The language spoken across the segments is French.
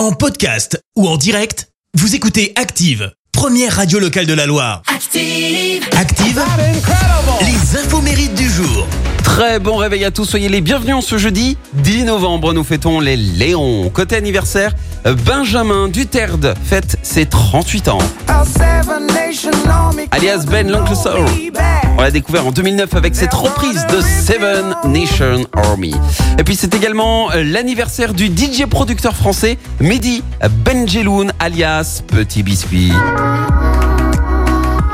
En podcast ou en direct, vous écoutez Active, première radio locale de la Loire. Active. Active, les infos mérites du jour. Très bon réveil à tous, soyez les bienvenus en ce jeudi 10 novembre. Nous fêtons les Léons. Côté anniversaire, Benjamin Duterte fête ses 38 ans. Alias Ben l'Oncle Soul. On l'a découvert en 2009 avec cette reprise de Seven Nation Army. Et puis c'est également euh, l'anniversaire du DJ producteur français Mehdi Benjeloun alias Petit Biscuit.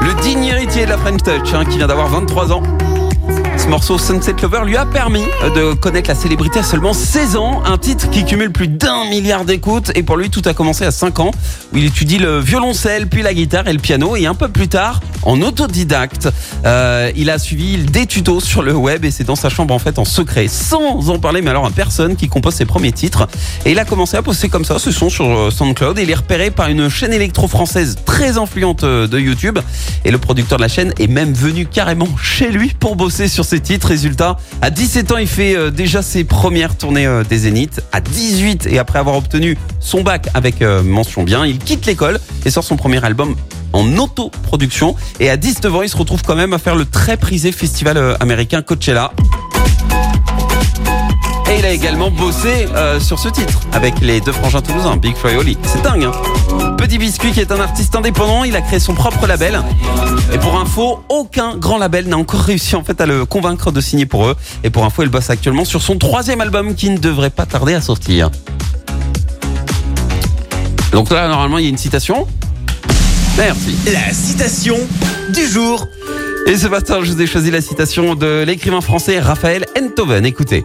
Le digne héritier de la French Touch hein, qui vient d'avoir 23 ans. Ce morceau Sunset Lover lui a permis de connaître la célébrité à seulement 16 ans, un titre qui cumule plus d'un milliard d'écoutes. Et pour lui tout a commencé à 5 ans où il étudie le violoncelle, puis la guitare et le piano. Et un peu plus tard en autodidacte, euh, il a suivi des tutos sur le web. Et c'est dans sa chambre en fait en secret, sans en parler. Mais alors à personne qui compose ses premiers titres. Et il a commencé à poster comme ça ce son sur euh, SoundCloud. Et il est repéré par une chaîne électro-française très influente euh, de YouTube. Et le producteur de la chaîne est même venu carrément chez lui pour bosser sur ses titres. Résultat, à 17 ans, il fait euh, déjà ses premières tournées euh, des Zéniths. À 18 et après avoir obtenu son bac avec euh, mention bien, il quitte l'école et sort son premier album en autoproduction. Et à 19 ans, il se retrouve quand même à faire le très prisé festival américain Coachella. Et il a également bossé sur ce titre avec les deux frangins toulousains, Big Flo et Oli. C'est dingue, hein Petit Biscuit qui est un artiste indépendant, il a créé son propre label. Et pour info, aucun grand label n'a encore réussi en fait à le convaincre de signer pour eux. Et pour info, il bosse actuellement sur son troisième album qui ne devrait pas tarder à sortir. Donc là, normalement, il y a une citation. Merci. La citation du jour. Et ce matin, je vous ai choisi la citation de l'écrivain français Raphaël Enthoven. Écoutez.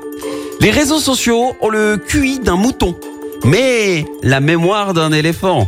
Les réseaux sociaux ont le QI d'un mouton, mais la mémoire d'un éléphant.